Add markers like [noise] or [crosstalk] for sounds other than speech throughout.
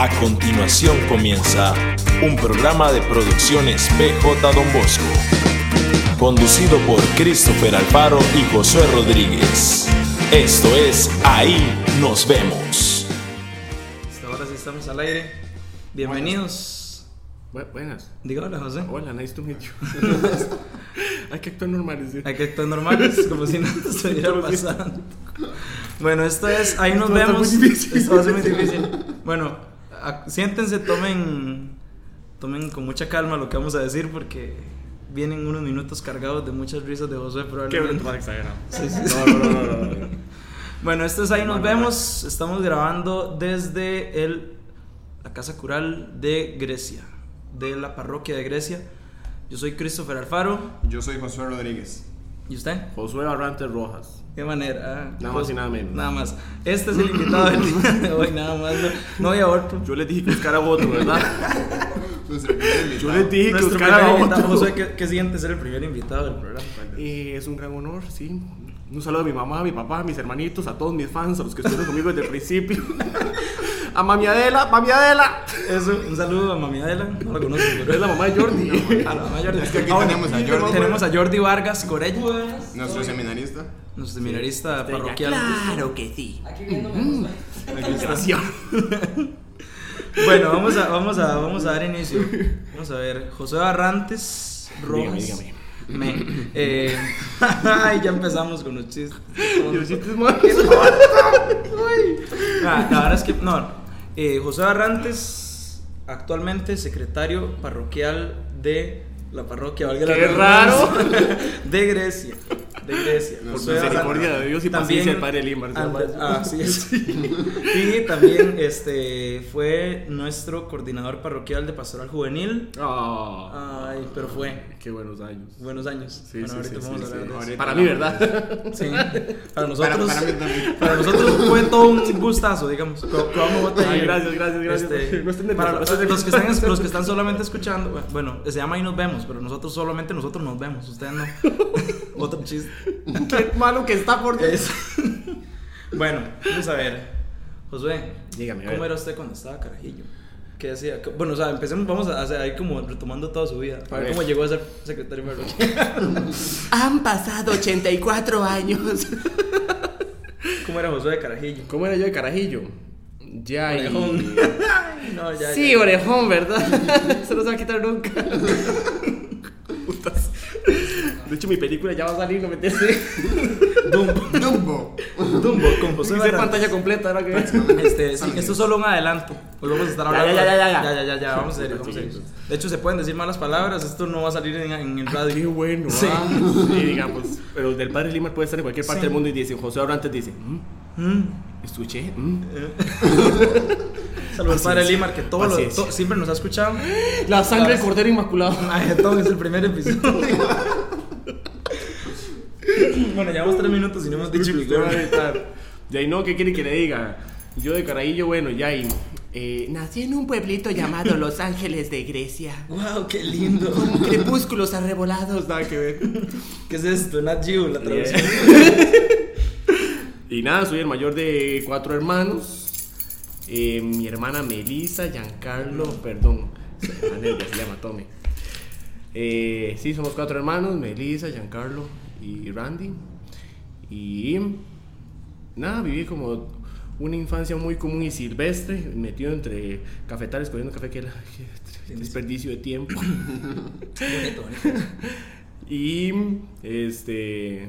A continuación comienza un programa de producciones PJ Don Bosco, conducido por Christopher Alfaro y Josué Rodríguez. Esto es Ahí nos vemos. Hasta ahora sí estamos al aire. Bienvenidos. Bu- buenas. Diga hola, José. Hola, nice to meet you. [laughs] Hay que actuar normales. ¿sí? Hay que actuar normales, como si nada [laughs] estuviera pasando. Bueno, esto es Ahí nos Esto va a estar vemos. muy difícil. Esto va a ser muy difícil. [laughs] Bueno, a- siéntense, tomen, tomen con mucha calma lo que vamos a decir porque vienen unos minutos cargados de muchas risas de José Qué probablemente. más exagerado. Sí, sí, sí. No, no, no, no, no. Bueno, esto es Ahí nos vemos. Estamos grabando desde el, la Casa Cural de Grecia, de la parroquia de Grecia. Yo soy Christopher Alfaro. Yo soy Josué Rodríguez. ¿Y usted? Josué Barrantes Rojas. ¿Qué manera? Nada más y nada menos. Nada más. Este es el invitado del día de hoy, nada más. No, no había otro. Yo les dije que buscara otro, ¿verdad? [laughs] Invitado. Yo les dije que buscara otro. Josué, ¿qué, qué siente ser el primer invitado del programa? Eh, es un gran honor, sí. Un saludo a mi mamá, a mi papá, a mis hermanitos, a todos mis fans, a los que estuvieron conmigo desde el principio. [laughs] A mami Adela, mami Adela. Eso, un saludo a mami Adela. No la conozco, pero Es la mamá de Jordi. [laughs] A la mamá Jordi. Es que aquí Ah, tenemos a Jordi. Tenemos a Jordi Vargas Corella, Nuestro seminarista. Nuestro seminarista parroquial. Claro que sí. Desgraciado. [laughs] Bueno, vamos a, vamos, a, vamos a dar inicio. Vamos a ver. José Barrantes Rojas. Dígame, dígame. Me, eh, [laughs] ay, ya empezamos con los chistes. Te más. [laughs] Ah, la verdad es que, no. eh, José Barrantes, actualmente secretario parroquial de la parroquia, valga la ¡Qué redundancia, de Grecia. De Grecia. Por misericordia de Dios y También- paciencia del Padre ah, así es. [laughs] Y también este, fue nuestro coordinador parroquial de pastoral juvenil. Ah, Ay, pero fue. qué buenos años. Buenos años. Sí, bueno, sí, ahorita sí, vamos sí, a hablar sí. de eso. Para mí, ¿verdad? Sí, [laughs] para nosotros. Para, para mí también. Para nosotros fue todo un gustazo, digamos. Bota Ay, gracias, gracias, gracias. Este, No estén para los, que están, los que están solamente escuchando, bueno, se llama Ahí nos vemos, pero nosotros solamente nosotros nos vemos, ustedes no. [laughs] Otro chiste. [laughs] Qué malo que está por Es- [laughs] bueno, vamos a ver. Josué, Dígame, a ¿cómo era usted cuando estaba carajillo? ¿Qué hacía? Bueno, o sea, empecemos, vamos a hacer ahí como retomando toda su vida. A ver cómo llegó a ser secretario parroquial. [laughs] Han pasado 84 años. ¿Cómo era Josué de carajillo? ¿Cómo era yo de carajillo? Ya y... Orejón. no, ya. Sí, ya. orejón, ¿verdad? Se va a quitar nunca. Hecho, mi película ya va a salir, no me entiendes. [laughs] Dumbo. Dumbo. Dumbo con José Hice pantalla completa ahora que Este, sí, esto es solo un adelanto. Pues vamos a estar hablando. ya, ya, ya, ya. ya, ya, ya, ya, vamos a serio, vamos a serio. De hecho, se pueden decir malas palabras. Esto no va a salir en, en el Qué radio. bueno, Sí. ah. [laughs] Sí, digamos. Pero del padre Lima puede estar en cualquier parte Sí. del mundo y dice, José Abrantes dice, "Mm, Mm. escuché, mm". [laughs] Saludos al padre. Limar, que todo lo- to- siempre nos ha escuchado. La sangre del cordero inmaculado. Ay, todo es el primer episodio. [laughs] bueno, llevamos tres minutos y no hemos dicho Usted va a gloria. gritar. Y ahí no, ¿qué quiere que le diga? Yo de Carajillo, bueno, ya y eh, nací en un pueblito llamado Los Ángeles de Grecia. Wow, qué lindo. Con crepúsculos arrebolados, nada que ver. ¿Qué es esto? Nat Geo, la traducción. [laughs] Y nada, soy el mayor de cuatro hermanos. Eh, mi hermana Melissa, Giancarlo, perdón, se llama Tommy. Eh, sí, somos cuatro hermanos, Melissa, Giancarlo y Randy. Y nada, viví como una infancia muy común y silvestre, metido entre cafetales, cogiendo café que era [laughs] desperdicio de tiempo. Bonito, bonito. [laughs] Y este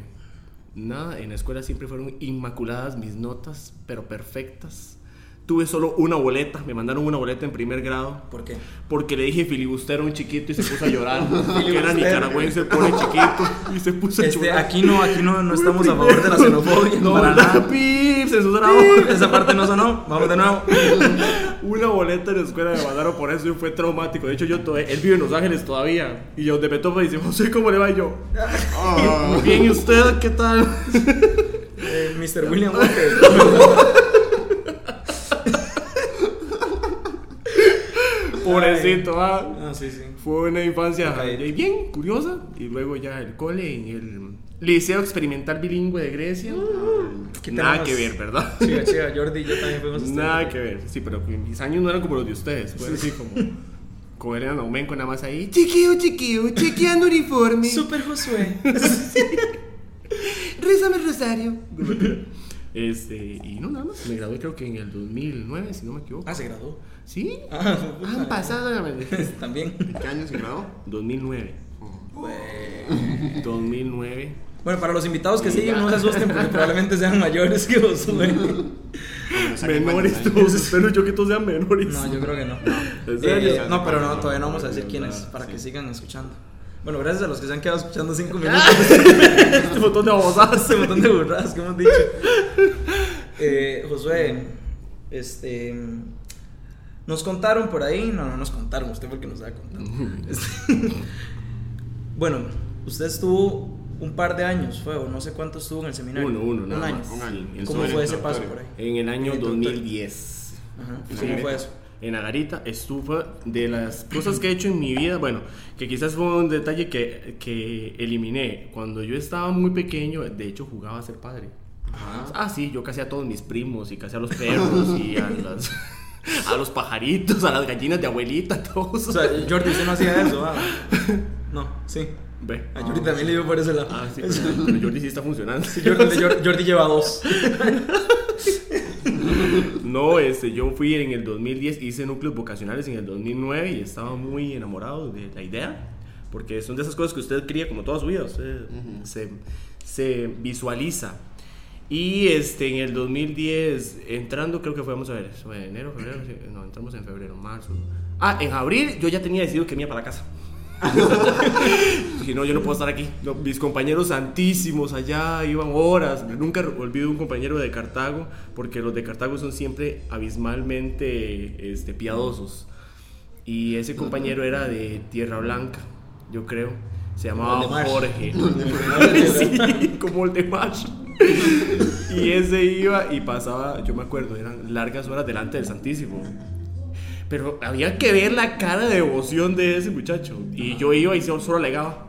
nada, en la escuela siempre fueron inmaculadas mis notas, pero perfectas. Tuve solo una boleta, me mandaron una boleta en primer grado. ¿Por qué? Porque le dije filibustero a un chiquito y se puso a llorar. [laughs] que era nicaragüense, el pobre chiquito. Y se puso a Este, llorar. aquí no, aquí no, no estamos a favor de la xenofobia. No, para nada. Pip, censurado. Esa parte no sonó. Vamos de nuevo. [laughs] Una boleta en la escuela me mandaron por eso y fue traumático. De hecho, yo to- él vive en Los Ángeles todavía. Y yo de me topa y dice, José, ¿cómo le va? Y yo, Oh. bien, ¿y usted qué tal? Eh, Mr. William [laughs] Walker. Pobrecito, ah. Ah, sí, sí. Fue una infancia Ok. eh, bien curiosa y luego ya el cole en el Liceo Experimental Bilingüe de Grecia. ¿Qué Nada que ver, ¿verdad? Chica, chica, Jordi y yo también fuimos a estudiar. Nada que ver. Sí, pero mis años no eran como los de ustedes. Fue así como. Como eran aumenco nada más ahí. Chiquillo, chiquillo, chequeando uniforme. Super Josué. [laughs] Rézame el rosario. [laughs] Este, y no, nada más. Me gradué creo que en el 2009, si no me equivoco. Ah, se graduó. ¿Sí? Ah. Han pasado. [laughs] También. ¿En qué año se graduó? 2009. Bueno. 2009. Bueno, para los invitados que siguen, no se asusten porque [laughs] probablemente sean mayores que saquen [laughs] Menores todos. Espero yo que todos sean menores. No, yo creo que no. ¿En serio? Eh, no, pero no, todavía no vamos a decir quiénes para que sigan escuchando. Bueno, gracias a los que se han quedado escuchando cinco minutos [laughs] Este botón de babosadas. este montón de burradas que hemos dicho. Eh, Josué, este. Nos contaron por ahí, no, no nos contaron, usted fue el que nos estaba contando. Este, bueno, usted estuvo un par de años, fue, o no sé cuánto estuvo en el seminario. Uno, uno, un nada año. más. Un año. El ¿Cómo fue el ese paso por ahí? En el año El introductorio. 2010. Ajá. ¿Cómo fue eso? En Agarita estuvo de las cosas que he hecho en mi vida, bueno, que quizás fue un detalle que, que eliminé. Cuando yo estaba muy pequeño, de hecho jugaba a ser padre. Ah, sí, yo casi a todos mis primos y casi a los perros y a, [laughs] las- a los pajaritos, a las gallinas de abuelita, [laughs] todos. O sea, Jordi, usted no hacía eso, ah. [laughs] No, sí. Ve. A Jordi también le dio por ese lado. Ah, sí, pero, Jordi sí está funcionando. Jordi, Jordi- Jordi lleva dos. [laughs] No, este, yo fui en el 2010, hice núcleos vocacionales en el 2009 y estaba muy enamorado de la idea, porque son de esas cosas que usted cría como toda su vida, usted se, se visualiza. Y este, en el 2010, entrando, creo que fue, vamos a ver, enero, febrero, no, entramos en febrero, marzo. Ah, en abril yo ya tenía decidido que me iba para casa. [laughs] Dije, no, yo no puedo estar aquí. No, mis compañeros santísimos allá iban horas. Nunca olvido un compañero de Cartago, porque los de Cartago son siempre abismalmente este, piadosos. Y ese compañero era de Tierra Blanca, yo creo. Se llamaba Valdemar. Jorge. [laughs] sí, como el de Marsh. Y ese iba y pasaba, yo me acuerdo, eran largas horas delante del Santísimo. Pero había que ver la cara de devoción de ese muchacho. Y yo iba y solo solo alegaba.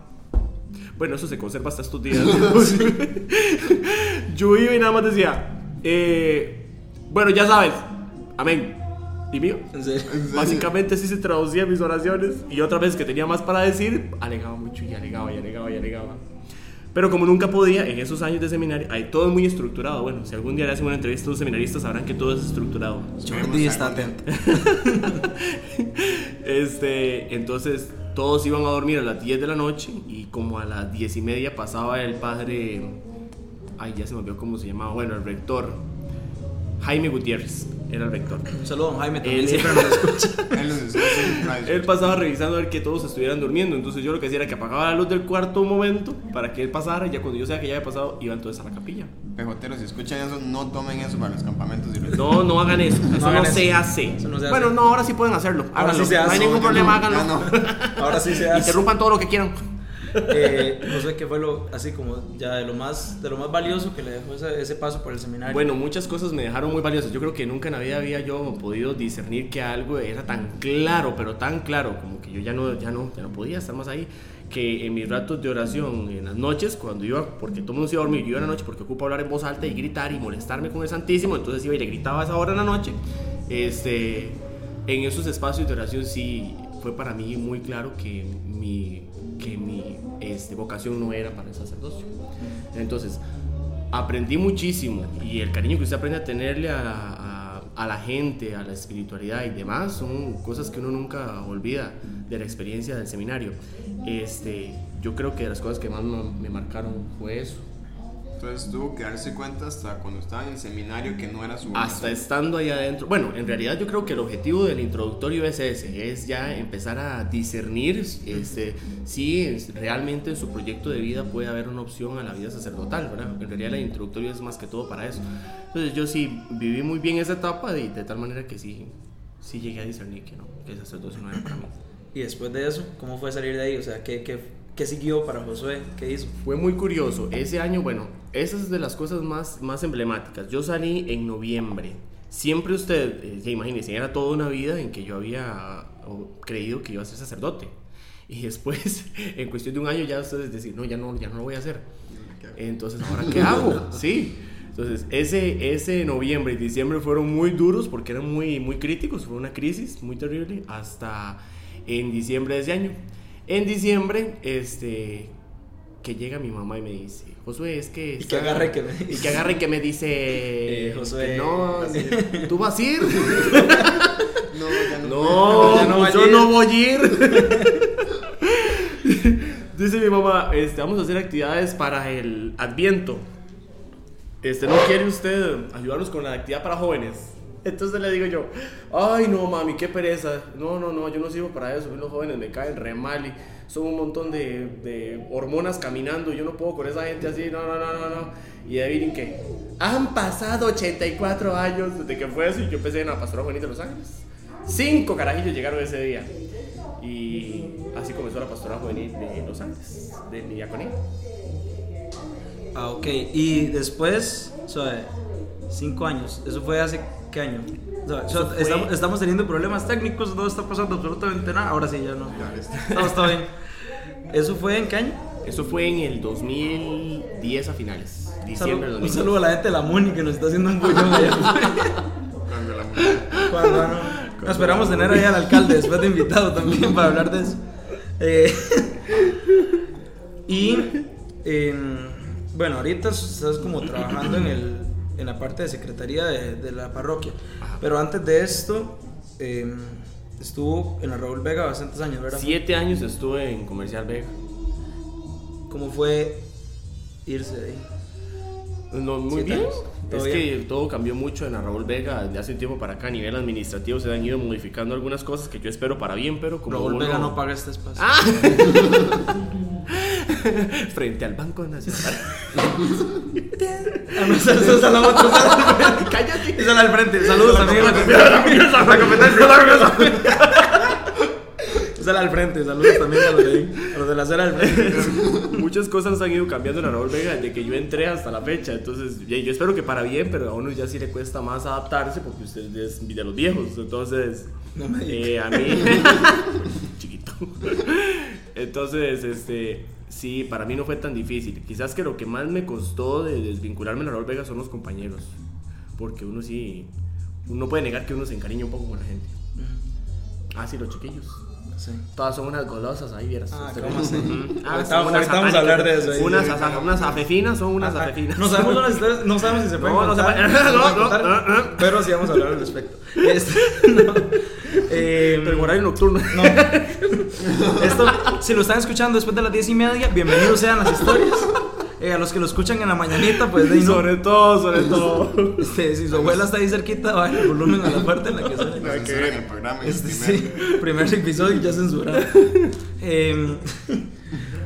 Bueno, eso se conserva hasta estos días. [laughs] [laughs] yo iba y nada más decía, eh, bueno, ya sabes, amén. Y mío. En serio. Básicamente así se traducía mis oraciones. Y otra vez que tenía más para decir, alegaba mucho y alegaba y alegaba y alegaba. Pero como nunca podía, en esos años de seminario, hay todo muy estructurado. Bueno, si algún día le hacen una entrevista a un seminarista, sabrán que todo es estructurado. Jordi está atento. [laughs] Este, entonces todos iban a dormir a las 10 de la noche y como a las 10 y media pasaba el padre, ay ya se me olvidó cómo se llamaba, bueno, el rector, Jaime Gutiérrez, era el rector. Un saludo a don Jaime, también Él- siempre nos escucha. [laughs] Él pasaba revisando a ver que todos estuvieran durmiendo, entonces yo lo que hacía era que apagaba la luz del cuarto un momento para que él pasara y ya cuando yo sabía que ya había pasado, iban todos a la capilla. Pejoteros, si escuchan eso, no tomen eso para los campamentos. y los- No, no hagan eso, eso no, hagan se eso. hace. Eso no se hace. Bueno, no, ahora sí pueden hacerlo. Ahora háganlo. sí se No hace. hay ningún No, problema, no, háganlo. no. [laughs] Ahora sí se hace. Interrumpan todo lo que quieran. Eh, no sé qué fue lo, así como ya de lo más, de lo más valioso que le dejó ese, ese paso por el seminario. Bueno, muchas cosas me dejaron muy valiosas. Yo creo que nunca en la vida había yo podido discernir que algo era tan claro, pero tan claro, como que yo ya no, ya no, ya no podía estar más ahí. Que en mis ratos de oración, en las noches, cuando iba, porque todo el mundo se iba a dormir, yo iba en la noche porque ocupo hablar en voz alta y gritar y molestarme con el Santísimo, entonces iba y le gritaba a esa hora en la noche. Este, en esos espacios de oración sí fue para mí muy claro que mi, que mi este, vocación no era para el sacerdocio. Entonces, aprendí muchísimo y el cariño que usted aprende a tenerle a, la gente, a la espiritualidad y demás son cosas que uno nunca olvida de la experiencia del seminario. Este, yo creo que las cosas que más me marcaron fue eso. Entonces tuvo que darse cuenta hasta cuando estaba en el seminario que no era su Hasta vocación. estando ahí adentro. Bueno, en realidad yo creo que el objetivo del introductorio es ese, es ya empezar a discernir este, si realmente en su proyecto de vida puede haber una opción a la vida sacerdotal, ¿verdad? En realidad el introductorio es más que todo para eso. Entonces yo sí viví muy bien esa etapa y de tal manera que sí, sí llegué a discernir que no, que el sacerdocio no era para mí. Y después de eso, ¿cómo fue salir de ahí? O sea, ¿qué, qué, qué siguió para Josué? ¿Qué hizo? Fue muy curioso. Ese año, bueno, esa es de las cosas más, más emblemáticas. Yo salí en noviembre. Siempre usted, eh, ya imagínese, era toda una vida en que yo había creído que iba a ser sacerdote. Y después, [laughs] en cuestión de un año, ya ustedes decir, no, ya no, ya no lo voy a hacer. Entonces, ¿ahora qué hago? [laughs] Sí. Entonces, ese, ese noviembre y diciembre fueron muy duros porque eran muy, muy críticos, fue una crisis muy terrible hasta en diciembre de ese año. En diciembre, este, que llega mi mamá y me dice, Josué, es que... Y que agarre que me Y que agarre que me dice... [laughs] Eh, Josué, que no. [laughs] ¿tú vas a ir? [laughs] No, ya no. No, Ya no pues yo ir. no voy a ir. Dice mi mamá, este, vamos a hacer actividades para el Adviento. Este, ¿no quiere usted ayudarnos con la actividad para jóvenes? Entonces le digo yo, ay no mami, qué pereza. No, no, no, yo no sirvo para eso. Los jóvenes me caen re mal y son un montón de, de hormonas caminando. Yo no puedo con esa gente así, no, no, no, no, no. Y adivinen qué, han pasado 84 años desde que fue eso y yo empecé en la Pastora Juvenil de Los Ángeles. Cinco carajillos llegaron ese día. Y así comenzó la Pastora Juvenil de Los Ángeles, de mi diaconía. Ah, ok. Y después, o sea, cinco años. ¿Eso fue hace qué año? O sea, estamos, estamos teniendo problemas técnicos, no está pasando absolutamente nada. Ahora sí, ya no. Ya, está bien. ¿Eso fue en qué año? Eso fue en el 2010 a finales. Diciembre saludo, del un 2010. saludo a la gente de la MUNI que nos está haciendo un bullón allá. Cambio la música. Cuando, no, no, esperamos tener ahí al alcalde después de invitado también para hablar de eso. Eh, [laughs] y em, bueno, ahorita estás como trabajando en, el, en la parte de secretaría de, de la parroquia. Ajá. Pero antes de esto, em, estuvo en la Raúl Vega bastantes años, ¿verdad? Siete años estuve en Comercial Vega. ¿Cómo fue irse de ahí? No, muy bien. años. Es ¿Todo que todo cambió mucho en la Raúl Vega de hace un tiempo para acá. A nivel administrativo se han ido modificando algunas cosas que yo espero para bien, pero como Raúl uno- Vega no paga este espacio. Ah. [laughs] [laughs] Frente al Banco Nacional. Esa es la otra. Cállate. Esa al frente. Saludos [laughs] a la competencia. La competencia. Esa al frente. Saludos también a los de, a los de la acera al frente. [laughs] Muchas cosas han ido cambiando en la Raúl Vega desde que yo entré hasta la fecha. Entonces, yo espero que para bien, pero a uno ya sí le cuesta más adaptarse porque usted es de los viejos. Entonces, No me eh, a mí, chiquito. Entonces, este, sí, para mí no fue tan difícil. Quizás que lo que más me costó de desvincularme de la Raúl Vega son los compañeros. Porque uno sí, uno no puede negar que uno se encariña un poco con la gente. Ah, sí, los chiquillos. Sí. Todas son unas golosas, ahí vieras. Ah. Ah, ahorita vamos a hablar de eso ahí. Unas, Sí, unas afefinas son unas Ah, afefinas. No sabemos, unas historias- no sabemos si se pueden No, no se puede- no, [laughs] no, no. pero sí vamos a hablar al respecto. [laughs] Este, [laughs] no, [laughs] eh, Pero horario nocturno. [laughs] no. [laughs] Esto, si lo están escuchando después de las diez y media, bienvenidos sean las historias. Eh, a los que lo escuchan en la mañanita, pues de ahí no. Sobre todo, sobre todo. Este, si su abuela está ahí cerquita, baja el volumen a la parte en la que suena. Lo censuran en el programa. Este, primero. sí, primer episodio ya censurado. Em,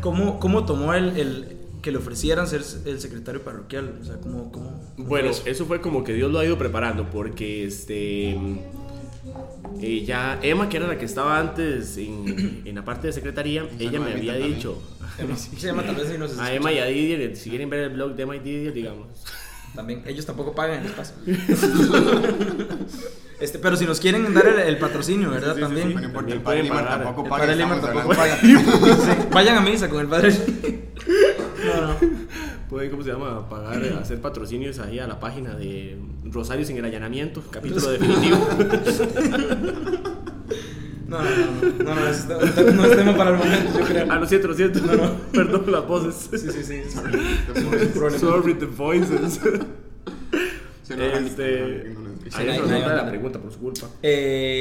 ¿cómo, ¿Cómo tomó el, el que le ofrecieran ser el secretario parroquial? O sea, ¿cómo, cómo, cómo Bueno, fue eso? eso fue como que Dios lo ha ido preparando porque este eh, ya Emma, que era la que estaba antes en, en la parte de secretaría, ella me había también. dicho Emma, [laughs] se llama tal vez y nos a escucha. Emma y a Didier, si quieren ver el blog de Emma y Didier, digamos. También, ellos tampoco pagan el espacio. [laughs] este, pero si nos quieren dar el, el patrocinio, ¿verdad? Sí, sí, También. sí, no importa, También el padre Limar tampoco El paga. padre Lima estamos tampoco [laughs] Sí, vayan a misa con el padre. No, no. Pueden, ¿cómo se llama? Pagar, hacer patrocinios ahí a la página de Rosarios en el Allanamiento, capítulo definitivo. No, [laughs] no, no, no, no, es, no es tema para el momento, yo creo. Ah, lo siento, lo siento. No, no. [laughs] Perdón las voces. Sí, sí, sí. Sorry, [laughs] the voices. Sí, no, Este. No, no. Ahí la pregunta, por su culpa. Eh,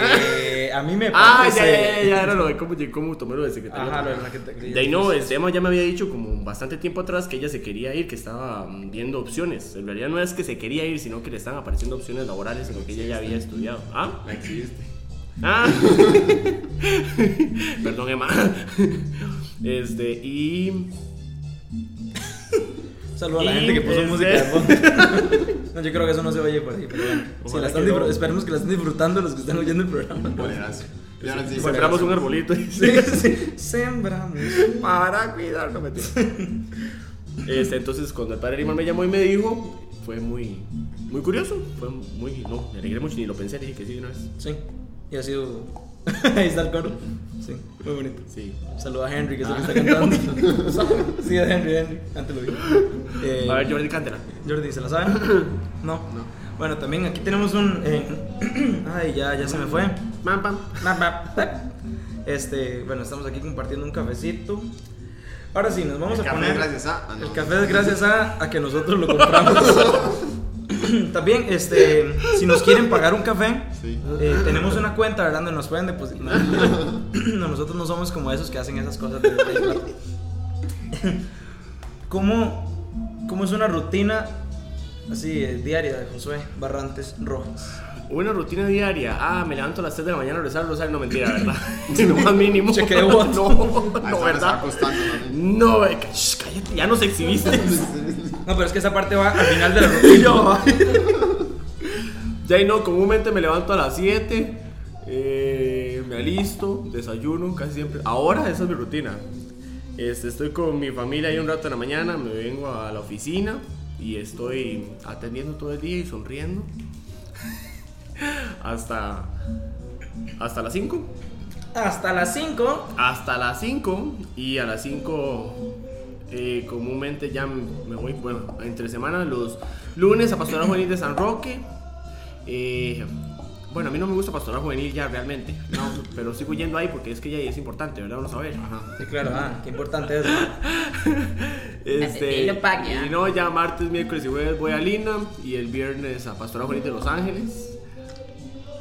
a mí me [laughs] Ah, parece. ya, ya, ya, ya, era lo de cómo, cómo tomé lo de secretario. Ajá, lo de la que te- De ahí no, este Emma ya me había dicho como bastante tiempo atrás que ella se quería ir, que estaba mm, viendo opciones. En realidad no es que se quería ir, sino que le estaban apareciendo opciones laborales en lo que ella ya había estudiado. ¿Ah? No existe. [laughs] Ah. [laughs] Perdón, Emma. Este, y. Saludo a la Y gente que puso este- música de fondo. [laughs] No, yo creo que eso no se oye por ahí, pero bueno. Si la están no. Esperemos que la estén disfrutando los que están oyendo el programa. Bolerazo. Y ahora sí. Sembramos un arbolito. [laughs] Sí, sí. Sembramos. para cuidar, no mentira. [laughs] Este, entonces, cuando el padre Limón me llamó y me dijo, fue muy, muy curioso. Fue muy, no, me alegré mucho, ni lo pensé, dije que sí de una vez. Sí. Y ha sido [laughs] Ahí está el coro. Sí, muy bonito. Sí. Saluda a Henry, que es el que está cantando. [laughs] sí, es Henry, Henry. Antes lo vi. Eh, A ver, Jordi, cántela. Jordi, ¿se la sabe? [coughs] No. Bueno, también aquí tenemos un. eh, [coughs] ay, ya, ya se me fue. Este, bueno, estamos aquí compartiendo un cafecito. Ahora sí, nos vamos El a café poner. gracias a- ah, no. El café es gracias a, a que nosotros lo [laughs] compramos. [clears throat] También, este, si nos quieren pagar un café, Sí. eh, tenemos una cuenta, ¿verdad? Donde nos pueden depositar. [clears throat] No, nosotros no somos como esos que hacen esas cosas de, de plata. [laughs] ¿Cómo, ¿Cómo es una rutina así eh, diaria de Josué Barrantes Rojas? Una rutina diaria. Ah, me levanto a las 3 de la mañana a rezar el rosario. No, mentira, ¿verdad? [laughs] [laughs] lo más mínimo. Cheque de voto. No, A no, ¿verdad? ¿no? No, shh, cállate, ya nos exhibiste. No, pero es que esa parte va al final de la rutina. [laughs] Yo. Ya y no, comúnmente me levanto a las 7, eh, me alisto, desayuno casi siempre. Ahora esa es mi rutina. Este, estoy con mi familia ahí un rato en la mañana, me vengo a la oficina y estoy atendiendo todo el día y sonriendo. [laughs] hasta, hasta las 5. Hasta las 5. Hasta las 5 y a las 5 eh, comúnmente ya me voy, bueno, entre semana los lunes a Pastoral Juvenil de San Roque. Eh, bueno, a mí no me gusta Pastoral Juvenil ya realmente, no, pero sigo yendo ahí porque es que ya es importante, ¿verdad? Vamos a ver. Ajá. Sí, claro, ah, qué importante es. [laughs] Este, Dilo pa' allá. y no, ya martes, miércoles y jueves voy a Lina y el viernes a Pastoral Juvenil de Los Ángeles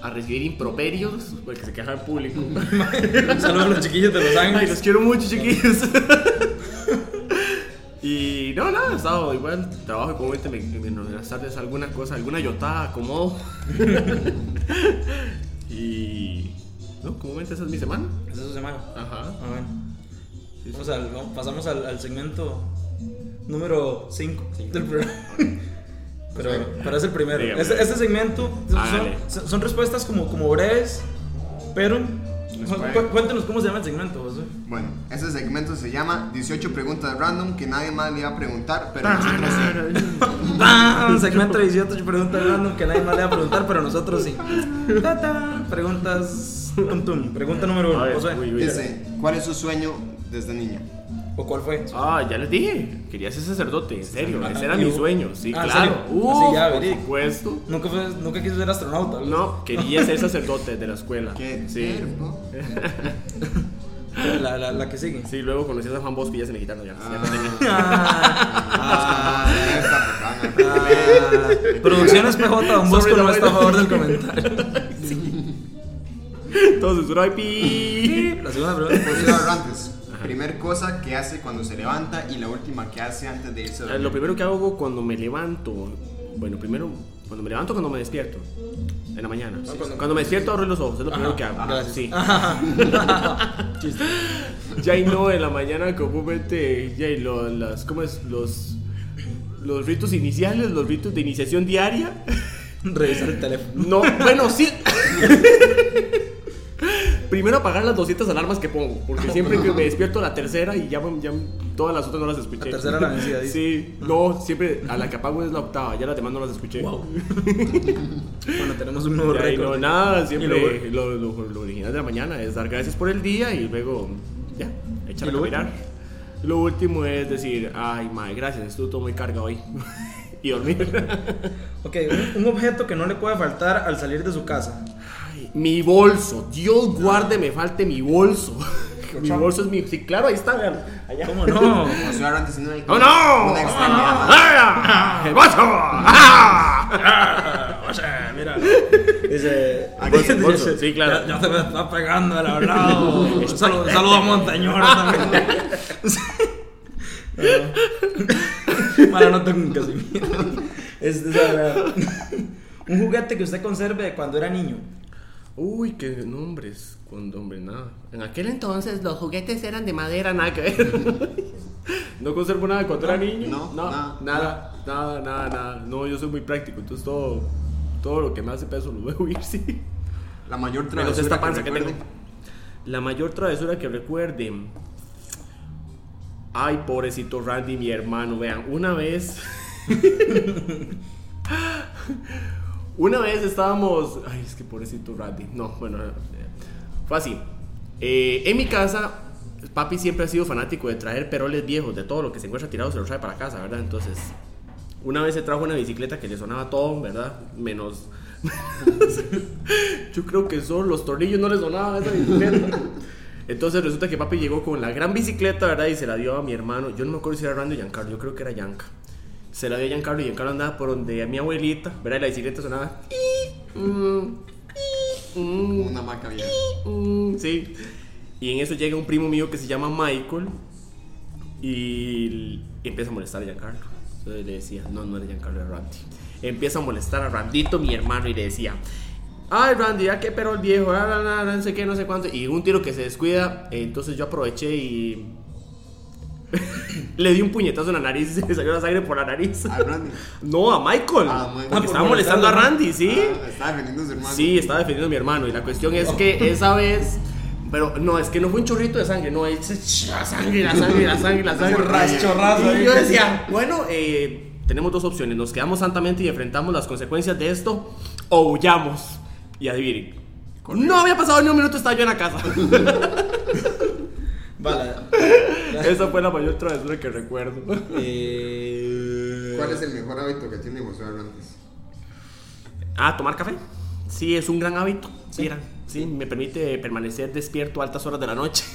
a recibir improperios porque se queja en público. [laughs] Un saludo a los chiquillos de Los Ay, los Ángeles. quiero mucho, chiquillos. [laughs] y no, nada, he estado igual. Trabajo y comúnmente me, me- en las tardes alguna cosa, alguna yotada, acomodo. [laughs] y. No, comúnmente esa es mi semana. Esa es su semana. Ajá. Ah, bueno. Vamos al- vamos- pasamos al, al segmento número 5 del programa. [laughs] Pero, pero es el primero. Este, este segmento son, Hágale. son- son respuestas como, como breves, pero. Cu- Cuéntanos cómo se llama el segmento, José. Bueno, ese segmento se llama 18 preguntas random que nadie más le iba a preguntar, pero nosotros sí. [laughs] Segmento 18 preguntas random que nadie más le va a preguntar, pero nosotros sí. Ta, ta. Preguntas. Tum, tum. Pregunta número uno, ver, José. uy, uy. Dice, ¿cuál es su sueño desde niño? ¿O cuál fue? Ah, ya les dije. Quería ser sacerdote, en serio. Ah, Ese era mi sueño. Sí, Ah, ¿en claro. Uh, Así ya, por supuesto. Nunca, fue, nunca quiso ser astronauta. ¿verdad? No, quería ser sacerdote de la escuela. ¿Qué? Sí. La, la, la que sigue. Sí, luego conocí a San Juan Bosco y ya se me quitaron ya. ya no tenía. Ah, Ah, ah, Producciones PJ Don Bosco Sorry, no está a favor del comentario. [laughs] Todo censurado y pi. La segunda pregunta. Barrantes, primer cosa que hace cuando se levanta y la última que hace antes de irse a dormir. Lo primero que hago cuando me levanto, bueno, primero cuando me levanto, cuando me despierto, en la mañana. Cuando me despierto abro los ojos, es lo primero que hago. Gracias. Sí. Chiste. [laughs] [laughs] Ya y no, en la mañana comúnmente, ya y lo- las, ¿cómo es? Los, los ritos iniciales, los ritos de iniciación diaria. Revisar el teléfono. No, bueno, sí. [laughs] Primero apagar las 200 alarmas que pongo, porque siempre que [laughs] me despierto a la tercera y ya, ya todas las otras no las escuché. La tercera la vencida. [laughs] Sí, no, siempre a la que apago es la octava, ya las demás no las escuché. Wow. [laughs] Bueno, tenemos un nuevo récord. no, nada, Y siempre lo, lo- lo original de la mañana es dar gracias por el día y luego, ya, echar ¿Y a caminar. Lo último es decir, ay, madre, gracias, estuvo todo muy carga hoy. y dormir. Ok, un, un objeto que no le puede faltar al salir de su casa. Mi bolso, Dios guarde, me falte mi bolso. [laughs] mi bolso es mi. Sí, claro, ahí está, vean. Allá. ¿Cómo no? [laughs] No ¡Oh, no! una extremidad. ¡Ah! [laughs] ¡El bolso! ¡Ah! O sea, mira. Dice. bolso, el bolso, sí, claro. Ya, ya se me está pegando el hablado. Un saludo, saludo a Montañor también. Mala nota con Casimiro. Este, o sea, un juguete que usted conserve de cuando era niño. Uy, qué nombres. Cuando, hombre, nada. En aquel entonces los juguetes eran de madera, nada que ver. [laughs] no conservo nada de cuando era niño. no, nada, nada. nada, nada, nada, nada. No, yo soy muy práctico, entonces todo, todo lo que me hace peso lo voy a huir, sí. La mayor travesura esta que panza que tengo. recuerde. La mayor travesura que recuerde. Ay, pobrecito Randy, mi hermano. Vean, una vez. [laughs] [laughs] una vez estábamos. Ay, es que pobrecito Randy. No, bueno. eh, Fue así. Eh, en mi casa, papi siempre ha sido fanático de traer peroles viejos, de todo lo que se encuentra tirado se lo trae para casa, ¿verdad? Entonces, una vez se trajo una bicicleta que le sonaba todo, ¿verdad? Menos... [laughs] Yo creo que solo los tornillos no le sonaban a esa bicicleta. Entonces resulta que papi llegó con la gran bicicleta, ¿verdad? Y se la dio a mi hermano. Yo no me acuerdo si era Randy o Giancarlo, yo creo que era Yanka. Se la dio a Giancarlo y Giancarlo andaba por donde a mi abuelita, ¿verdad? Y la bicicleta sonaba... mm, mm, Una maca vieja. Mm, sí. Y en eso llega un primo mío que se llama Michael y empieza a molestar a Giancarlo. Entonces le decía, no, no era Giancarlo, era Randy. Empieza a molestar a Randito, mi hermano, y le decía, ay Randy, ya que pero el viejo, ah, no sé qué, no sé cuánto. Y un tiro que se descuida, entonces yo aproveché y [laughs] le di un puñetazo en la nariz y se salió la sangre por la nariz. A Randy. [laughs] No, a Michael. Ah, Michael. Porque estaba molestando a Randy, ¿sí? Ah, estaba defendiendo a su hermano. Sí, estaba defendiendo a mi hermano. Y la cuestión es que [laughs] esa vez. Pero no, es que no fue un chorrito de sangre, no, es la sangre, la sangre, la sangre, la sangre. Chorrazo, Y yo decía, bueno, eh, tenemos dos opciones: nos quedamos santamente y enfrentamos las consecuencias de esto, o huyamos. Y adivinen. No había pasado ni un minuto, estaba yo en la casa. Vale. [laughs] Esa fue la mayor travesura que recuerdo. Eh, ¿Cuál es el mejor hábito que tiene José Hernández? Ah, tomar café. Sí, es un gran hábito. Mira, sí, me permite permanecer despierto a altas horas de la noche. [laughs]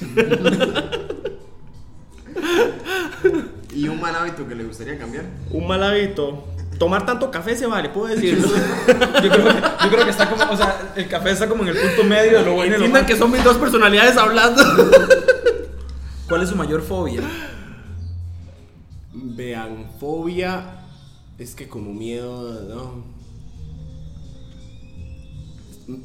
¿Y un mal hábito que le gustaría cambiar? Un mal hábito. Tomar tanto café se vale, puedo decirlo. [laughs] Yo creo, que, yo creo que está como, o sea, el café está como en el punto medio de lo bueno y lo Entiendan malo. que son mis dos personalidades hablando. ¿Cuál es su mayor fobia? Vean, fobia es que como miedo, no.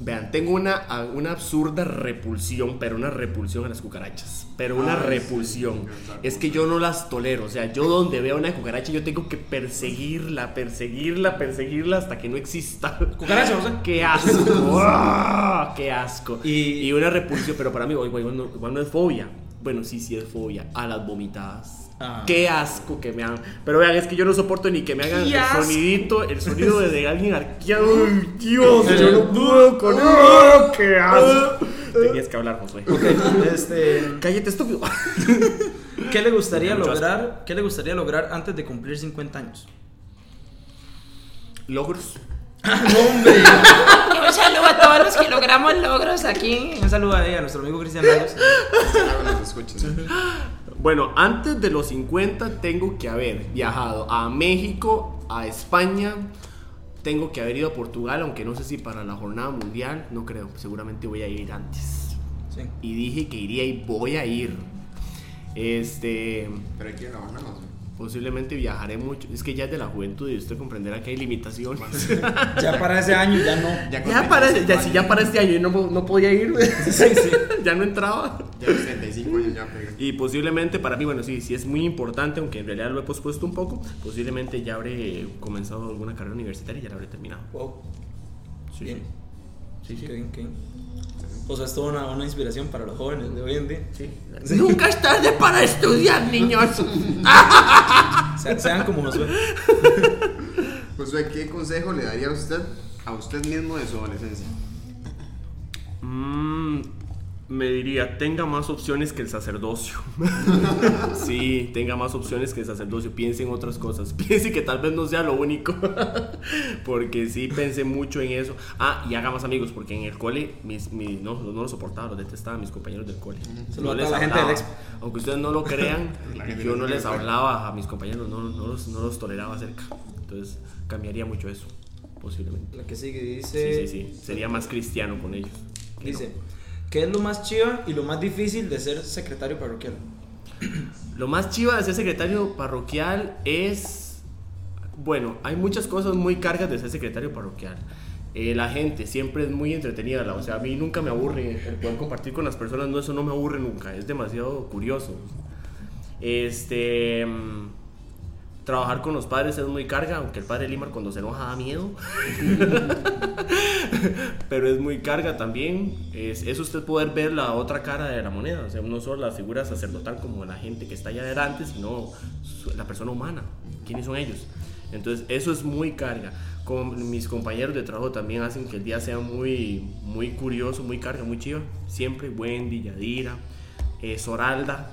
Vean, tengo una, una absurda repulsión, pero una repulsión a las cucarachas. Pero una Ah, repulsión. Es que yo no las tolero. O sea, yo donde veo una cucaracha, yo tengo que perseguirla, perseguirla, perseguirla hasta que no exista. Cucaracha, o sea. [laughs] ¡Qué asco! [laughs] ¡Qué asco! Y- Y, una repulsión, pero para mí igual, igual no, igual no es fobia. Bueno, sí, sí es fobia. A las vomitadas. Ah. ¡Qué asco que me hagan! Pero vean, es que yo no soporto ni que me hagan ¡Qué el asco! sonidito, el sonido de, de alguien arqueado. ¡Ay, Dios! Yo no puedo con ¡Ah! ¡Qué asco! Tenías que hablar, Josué. Este, Cállate, estúpido. [laughs] ¿qué le gustaría asco. lograr? ¿Qué le gustaría lograr antes de cumplir 50 años? Logros. [laughs] ¡Hombre! Un saludo a todos los que logramos logros aquí. Un saludo ahí a nuestro amigo Cristian Lagos. Bueno, antes de los 50 tengo que haber viajado a México, a España, tengo que haber ido a Portugal, aunque no sé si para la jornada mundial, no creo, seguramente voy a ir antes. Sí. Y dije que iría y voy a ir. Este, Pero hay que ir a Bahamas. Posiblemente viajaré mucho. Es que ya es de la juventud y usted comprenderá que hay limitaciones. [laughs] Ya para ese año ya no. Ya, ya, para, 35 ya, si ya años, para este año yo no, no podía ir, [laughs] ya no entraba. Ya los 35 años ya pegué. Y posiblemente para mí, bueno, sí, sí es muy importante, aunque en realidad lo he pospuesto un poco, posiblemente ya habré comenzado alguna carrera universitaria y ya la habré terminado. Wow. Sí, Bien. sí, sí. Qué bien, qué bien. O sea, es toda una, una inspiración para los jóvenes de hoy en día. sí. [laughs] Nunca es tarde para estudiar, niños. [laughs] Se- sean como Josué. [laughs] Josué, ¿qué consejo le daría a usted a usted mismo de su adolescencia? Mm, me diría, tenga más opciones que el sacerdocio. [laughs] sí, tenga más opciones que el sacerdocio. Piense en otras cosas. [laughs] Piense que tal vez no sea lo único. [laughs] porque sí, pensé mucho en eso. Ah, y haga más amigos, porque en el cole mis, mis- no, no los soportaba, los detestaba, mis compañeros del cole. A toda la gente del Expo. Aunque ustedes no lo crean, yo no les hablaba a mis compañeros, no, no los, no los toleraba cerca. Entonces, cambiaría mucho eso, posiblemente. La que sigue Sí, dice. sí, sí. Sería más cristiano con ellos. no. ¿Qué es lo más chiva y lo más difícil de ser secretario parroquial? [clears throat] Lo más chiva de ser secretario parroquial es. Bueno, hay muchas cosas muy cargas de ser secretario parroquial. Eh, la gente siempre es muy entretenida, o sea, a mí nunca me aburre el poder compartir con las personas, no, eso no me aburre nunca, es demasiado curioso. Este. Trabajar con los padres es muy carga, aunque el padre Limar cuando se enoja da miedo. [laughs] Pero es muy carga también. Es, es usted poder ver la otra cara de la moneda. O sea, no solo la figura sacerdotal como la gente que está allá adelante, sino la persona humana. ¿Quiénes son ellos? Entonces, eso es muy carga. Con mis compañeros de trabajo también hacen que el día sea muy, muy curioso, muy carga, muy chido. Siempre Wendy, Yadira, eh, Soralda.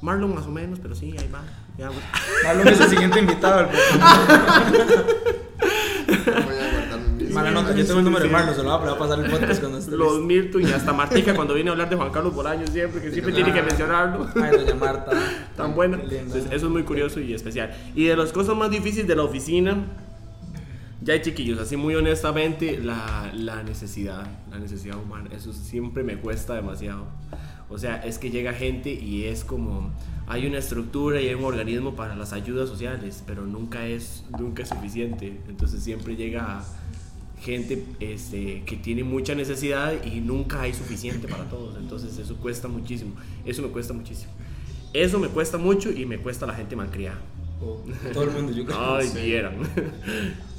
Marlon más o menos, pero sí, ahí va. Ya, [laughs] pues. Marlon es el siguiente invitado. Voy a guardar mis- Mala nota, yo tengo el número de Marlon, se lo voy a pasar el podcast cuando esté Los listo. Milton y hasta Martica cuando viene a hablar de Juan Carlos Bolaños siempre, que siempre tiene que mencionarlo. Ay, doña Marta. [laughs] Tan buena. Entonces, eso es muy curioso y especial. Y de las cosas más difíciles de la oficina, ya hay chiquillos, así muy honestamente, la, la necesidad, la necesidad humana, eso siempre me cuesta demasiado. O sea, es que llega gente y es como, hay una estructura y hay un organismo para las ayudas sociales, pero nunca es, nunca es suficiente. Entonces siempre llega gente este, que tiene mucha necesidad y nunca hay suficiente para todos. Entonces eso cuesta muchísimo. Eso me cuesta muchísimo. Eso me cuesta mucho y me cuesta la gente malcriada. Oh, todo el mundo, yo creo. [laughs] Ay, Sí. vieran.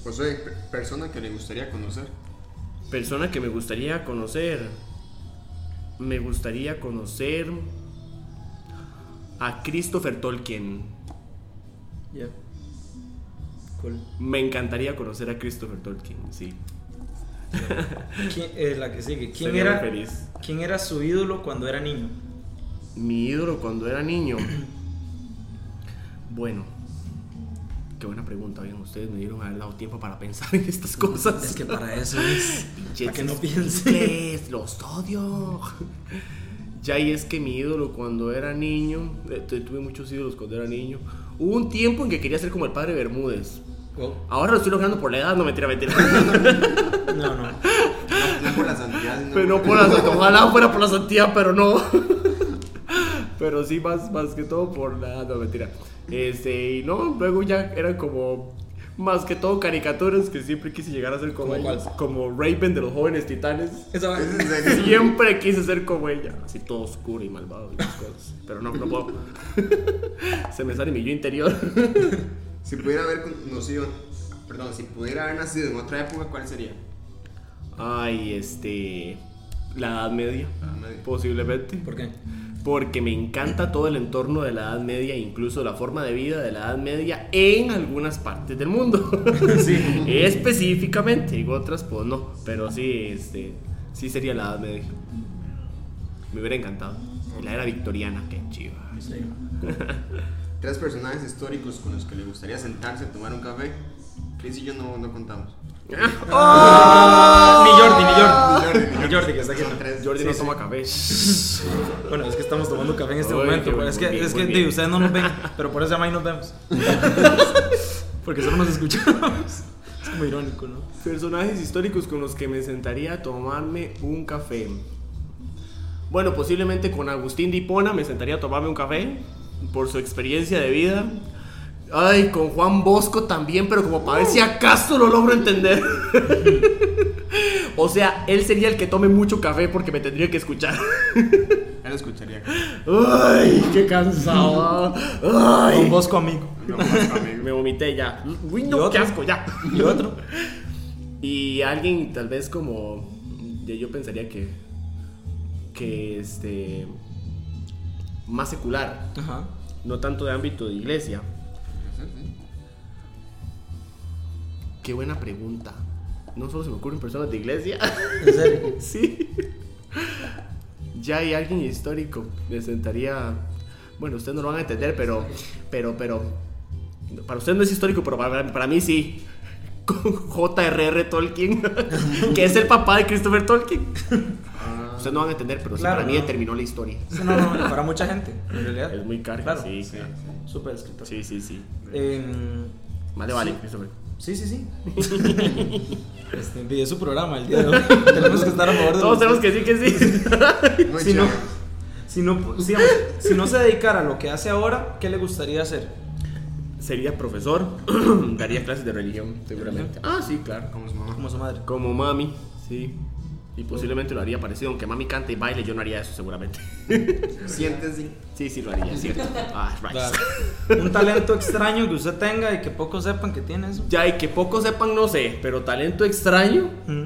Josué, pe- persona que le gustaría conocer. Persona que me gustaría conocer. Me gustaría conocer a Christopher Tolkien. Ya. Cool. Me encantaría conocer a Christopher Tolkien, sí. ¿Quién, eh, la que sigue. ¿Quién Sería era, muy feliz. ¿Quién era su ídolo cuando era niño? Mi ídolo cuando era niño. [clears throat] Bueno, qué buena pregunta. Bien, ustedes me dieron haber dado tiempo para pensar en estas cosas. Es que para eso es. Pinches Para que no piense. inglés, Los odio. Ya y es que mi ídolo cuando era niño, eh, tu- tuve muchos ídolos cuando era niño. Hubo un tiempo en que quería ser como el padre Bermúdez. Oh, Ahora lo estoy logrando por la edad, no mentira, mentira. [laughs] no, no. No, no por la santidad, sino Pero no por la ojalá fuera por la santidad, pero no. Pero sí más, más que todo por la edad, no mentira. Este, y no, luego ya eran como más que todo caricaturas que siempre quise llegar a ser como ¿Cómo ellos, cuál? como Raven de los jóvenes titanes. Esa. Siempre quise ser como ella, así todo oscuro y malvado y esas cosas. Pero no, no puedo. [laughs] Se me sale mi yo interior. [laughs] Si pudiera haber conocido, perdón, si pudiera haber nacido en otra época, ¿cuál sería? Ay, este. La Edad Media, Ah, medio. posiblemente. ¿Por qué? Porque me encanta todo el entorno de la Edad Media, incluso la forma de vida de la Edad Media en algunas partes del mundo. [laughs] Sí. Específicamente, en otras pues no, pero sí, este, sí sería la Edad Media. Me hubiera encantado. Y la era victoriana, qué chiva. Sí. Tres personajes históricos con los que le gustaría sentarse a tomar un café. Chris y yo no, no contamos. Ni Jordi, ni Jordi. Ni Jordi, Ni Jordi, que está aquí. Jordi Sí, no sí. toma café. Bueno, es que estamos tomando café en este momento. pero es que, bien, es que ustedes no nos ven, pero por eso llama y nos vemos. [laughs] Porque solo nos escuchamos. Es como irónico, ¿no? Personajes históricos con los que me sentaría a tomarme un café. Bueno, posiblemente con Agustín de Hipona me sentaría a tomarme un café por su experiencia de vida. Ay, con Juan Bosco también, pero como para ver si acaso lo logro entender. [laughs] o sea, él sería el que tome mucho café porque me tendría que escuchar. [laughs] Él escucharía. Ay, qué cansado. Ay. Con Bosco amigo. No, más conmigo. Me vomité ya. Uy, ¿Y no, qué asco, ya. Y otro. [laughs] Y alguien tal vez como yo pensaría que que este más secular, Ajá. no tanto de ámbito de iglesia. Qué buena pregunta. No solo se me ocurren personas de iglesia. En serio. [laughs] sí. Ya hay alguien histórico. Me sentaría. Bueno, ustedes no lo van a entender, pero. Pero, pero. Para ustedes no es histórico, pero para, para mí sí. [laughs] Con J.R.R. Tolkien, [laughs] que es el papá de Christopher Tolkien. Ustedes no van a entender, pero sí, Claro, para mí no. determinó la historia. [laughs] Sí, no, no, para mucha gente, en [laughs] realidad. Es muy carga, Claro. sí. Sí. Súper escritor. Sí, sí, sí. Más le vale, Christopher. sí, sí, sí. [laughs] Este, su programa el día de hoy. Tenemos que estar a favor de Todos tenemos que decir que sí. Muy Si no, si, no, si no se dedicara a lo que hace ahora, ¿qué le gustaría hacer? Sería profesor, [clears throat] daría clases de religión, seguramente. Ah, sí, claro. Como su mamá. Como su madre. Como mami, sí. Y posiblemente lo haría parecido, aunque mami cante y baile, yo no haría eso seguramente. [laughs] Siéntese. Sí, sí lo haría, cierto. Ah, right. Claro. Un talento extraño que usted tenga y que pocos sepan que tiene eso. Ya, y que pocos sepan, no sé, pero talento extraño, Mm.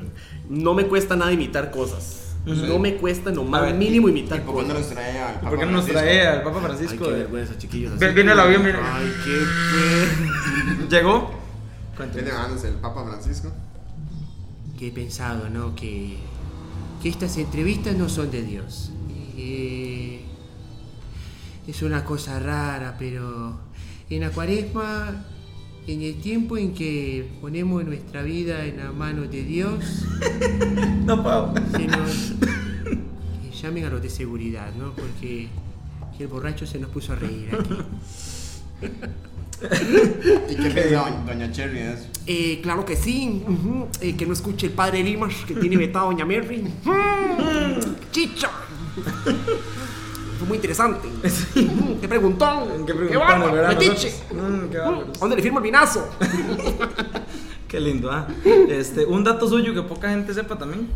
no me cuesta nada imitar cosas. No me cuesta lo A más ver, mínimo ¿Y imitar por qué no cosas. nos trae al ¿Por qué no nos trae al Papa Ay, Francisco? qué de- vergüenza, chiquillos. Así. viene el avión, viene. Ay, qué. Llegó. Viene el Papa Francisco. que he pensado, ¿no? Que, que estas entrevistas no son de Dios. Eh, es una cosa rara, pero en la cuaresma, en el tiempo en que ponemos nuestra vida en las manos de Dios, [laughs] No, Pau. que nos que llamen a los de seguridad, ¿no? Porque que el borracho se nos puso a reír aquí. [laughs] [laughs] ¿Y qué piensa doña- Doña Cherry de eso? Eh, claro que sí. eh, que no escuche el padre Limas que tiene vetado a Doña Mary. Mm, [laughs] Chicha. Fue muy interesante. [laughs] Mm, Qué preguntón. ¿Qué Qué bárbaro. Mm, qué bárbaro. ¿Dónde le firmo el vinazo? Qué lindo, ¿ah? Este, un dato suyo que poca gente sepa también.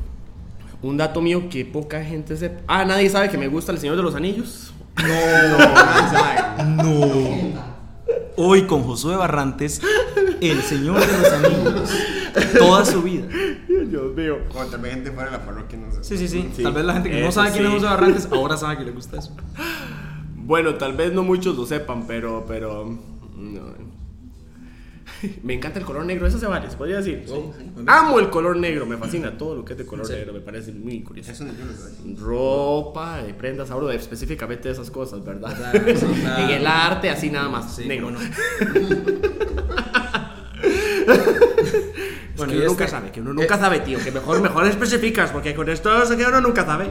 Un dato mío que poca gente sepa. Ah, nadie sabe que me gusta el Señor de los Anillos. Nadie sabe. No. Hoy con Josué Barrantes, el señor de los anillos. Toda su vida. Dios mío. O tal vez gente fuera de la parroquia, no sé. Sí, sí, sí. Sí. Tal vez la gente que no sabe quién es. Josué Barrantes ahora sabe que le gusta eso. Bueno, tal vez no muchos lo sepan, pero. pero no. [laughs] Me encanta el color negro, eso se vale, se podría decir. Amo el color negro, me fascina todo lo que es de color Sí. negro, me parece muy curioso. Eso no. Ropa, eh, prendas, hablo de específicamente de esas cosas, ¿verdad? [laughs] Claro, en el arte, así nada más, negro. no. [laughs] Bueno, que y uno nunca este- sabe, que uno nunca sabe, tío, que mejor, mejor especificas, porque con esto es que uno nunca sabe.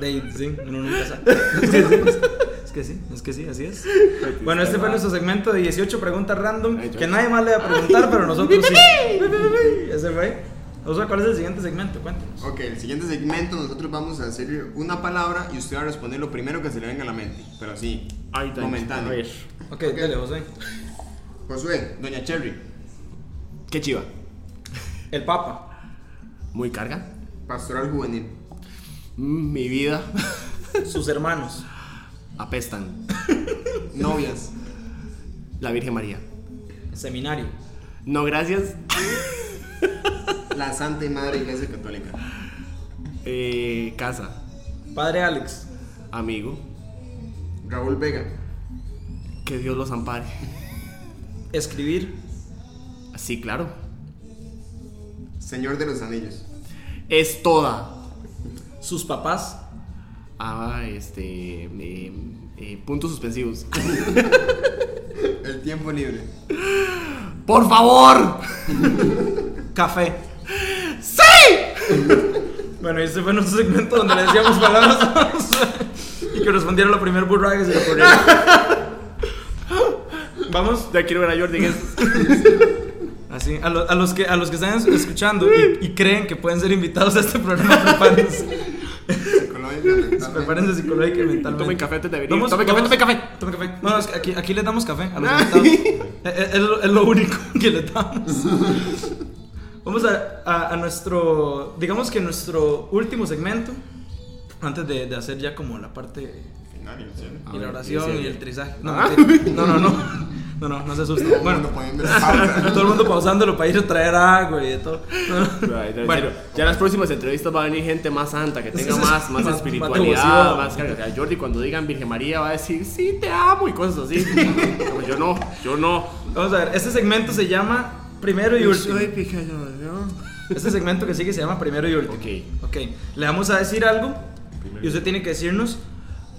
De, sí, uno nunca sabe. Es que, sí, es que sí, así es. [laughs] Bueno, este fue nuestro segmento de 18 preguntas random que nadie más le va a preguntar, pero nosotros sí. [laughs] Ese fue. O sea, ¿cuál es el siguiente segmento? Cuéntanos. Ok, el siguiente segmento nosotros vamos a hacer una palabra y usted va a responder lo primero que se le venga a la mente. Pero así, momentáneo. a ver. Ok, dale, José. Josué, Doña Cherry, Qué chiva. El Papa. Muy carga. Pastoral Juvenil. Mi vida. Sus hermanos. Apestan. [laughs] Novias. La Virgen María. Seminario. No, gracias. La Santa y Madre Iglesia Católica. Eh, casa. Padre Alex. Amigo. Raúl Vega. Que Dios los ampare. Escribir. Sí, claro. Señor de los Anillos. Es toda. Sus papás. Ah, este. eh, eh, puntos suspensivos. El tiempo libre. ¡Por favor! Café. ¡Sí! Bueno, ese fue nuestro segmento donde le decíamos palabras a y que respondiera la primera burrada que se le ocurrió. Vamos Ya quiero ver a Jordi. así, a, lo- a los que, a los que están es- escuchando y, y creen que pueden ser invitados a este programa, prepárense, Psicológica, mentalmente. prepárense psicológica y mentalmente. Tomen café antes de venir. Vamos- Tomen café, tomen café. Tomen café. No, es que aquí, aquí les damos café a los Ay. invitados. Es, [laughs] es- es lo, es lo único [laughs] que les damos. Vamos a, a- a nuestro, digamos que nuestro último segmento, antes de, de hacer ya como la parte Final, ¿sí? y A la oración y el trizaje. No, Ah. no, no, no. [laughs] No, no, no se asusten. Todo el Bueno, [laughs] todo el mundo pausándolo para ir a traer agua y todo. En Bueno. ya en las próximas entrevistas va a venir gente más santa, que tenga más, más Más- espiritualidad, más carga. O sea, Jordi cuando digan Virgen María va a decir, sí, te amo y cosas así. Pero yo no, yo no. Vamos a ver, este segmento se llama Primero y Último. ¿no? Este segmento que sigue se llama Primero y Último. Ok. Ok, le vamos a decir algo y usted tiene que decirnos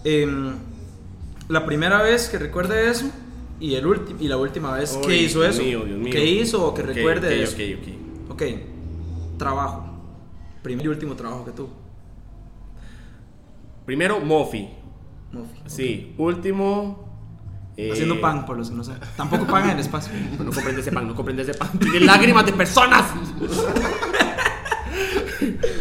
em, la primera vez que recuerde eso y, el y la última vez que Uy, hizo Dios eso. mío, Dios mío. ¿Qué hizo o que Ok, recuerde ok, eso? Ok, ok. Ok, trabajo. Primer y último trabajo que tuvo. Primero, Mofi. Mofi. Sí. Último. eh, Haciendo pan, por los que no saben. Tampoco pagan el espacio. [laughs] No comprende ese pan, no comprende ese pan. Tiene lágrimas de personas.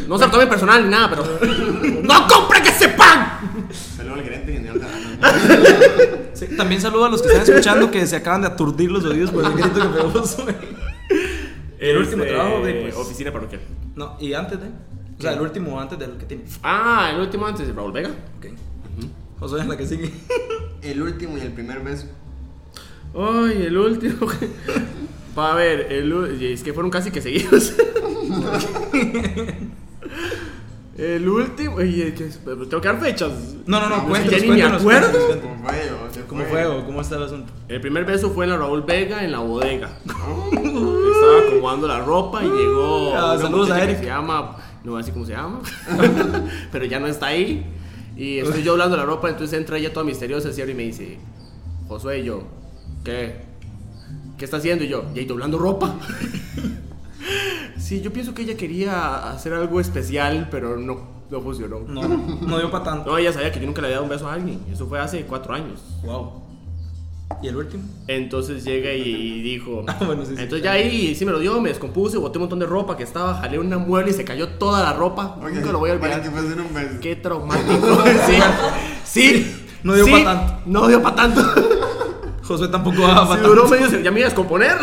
No se lo tome personal ni nada, pero. [laughs] ¡No compren ese pan! Saludos al gerente general. [laughs] Sí, también saludo a los que están escuchando que se acaban de aturdir los oídos por el grito que pegó [laughs] Josué. El último Este, trabajo, de, pues, Oficina parroquial. No, y antes de. O sea, el último antes del que tiene. Ah, el último antes de Raúl Vega. Ok. Josué es la que sigue. [laughs] El último y el primer beso. Ay, el último. Va [laughs] a ver, el, es que fueron casi que seguidos. El último. y, eh, que- Tengo que dar fechas. No, no, no, No, cuéntanos, ya ni me cuéntanos, acuerdo. cuéntanos, ¿Cómo cuéntanos. fue? o ¿Cómo fue o cómo está el asunto? El primer beso fue en la Raúl Vega en la bodega. Estaba acomodando la ropa y llegó. Ah, una saludos a muchacha que Eric. Se llama. No voy a decir cómo se llama. [laughs] pero ya no está ahí. Y estoy yo hablando de la ropa. Entonces entra ella toda misteriosa, cierra y me dice: Josué, y yo, ¿qué? ¿Qué está haciendo? Y yo, ¿y ahí doblando ropa? [laughs] sí, yo pienso que ella quería hacer algo especial, pero no, no funcionó. No, no dio para tanto. No, ella sabía que yo nunca le había dado un beso a alguien. Eso fue hace cuatro años. Wow. ¿Y el último? Entonces llega y, y dijo. [laughs] Ah, bueno, sí, sí. Entonces ya ahí sí me lo dio, me descompuse, boté un montón de ropa que estaba, jalé una mueble y se cayó toda la ropa. Oye, Nunca lo voy a para olvidar. que pasen un beso. Qué traumático. [laughs] sí, sí. No dio sí, pa' tanto. No dio para tanto. [laughs] Josué tampoco va Si para duró tanto. medio, se- ya me iba a descomponer.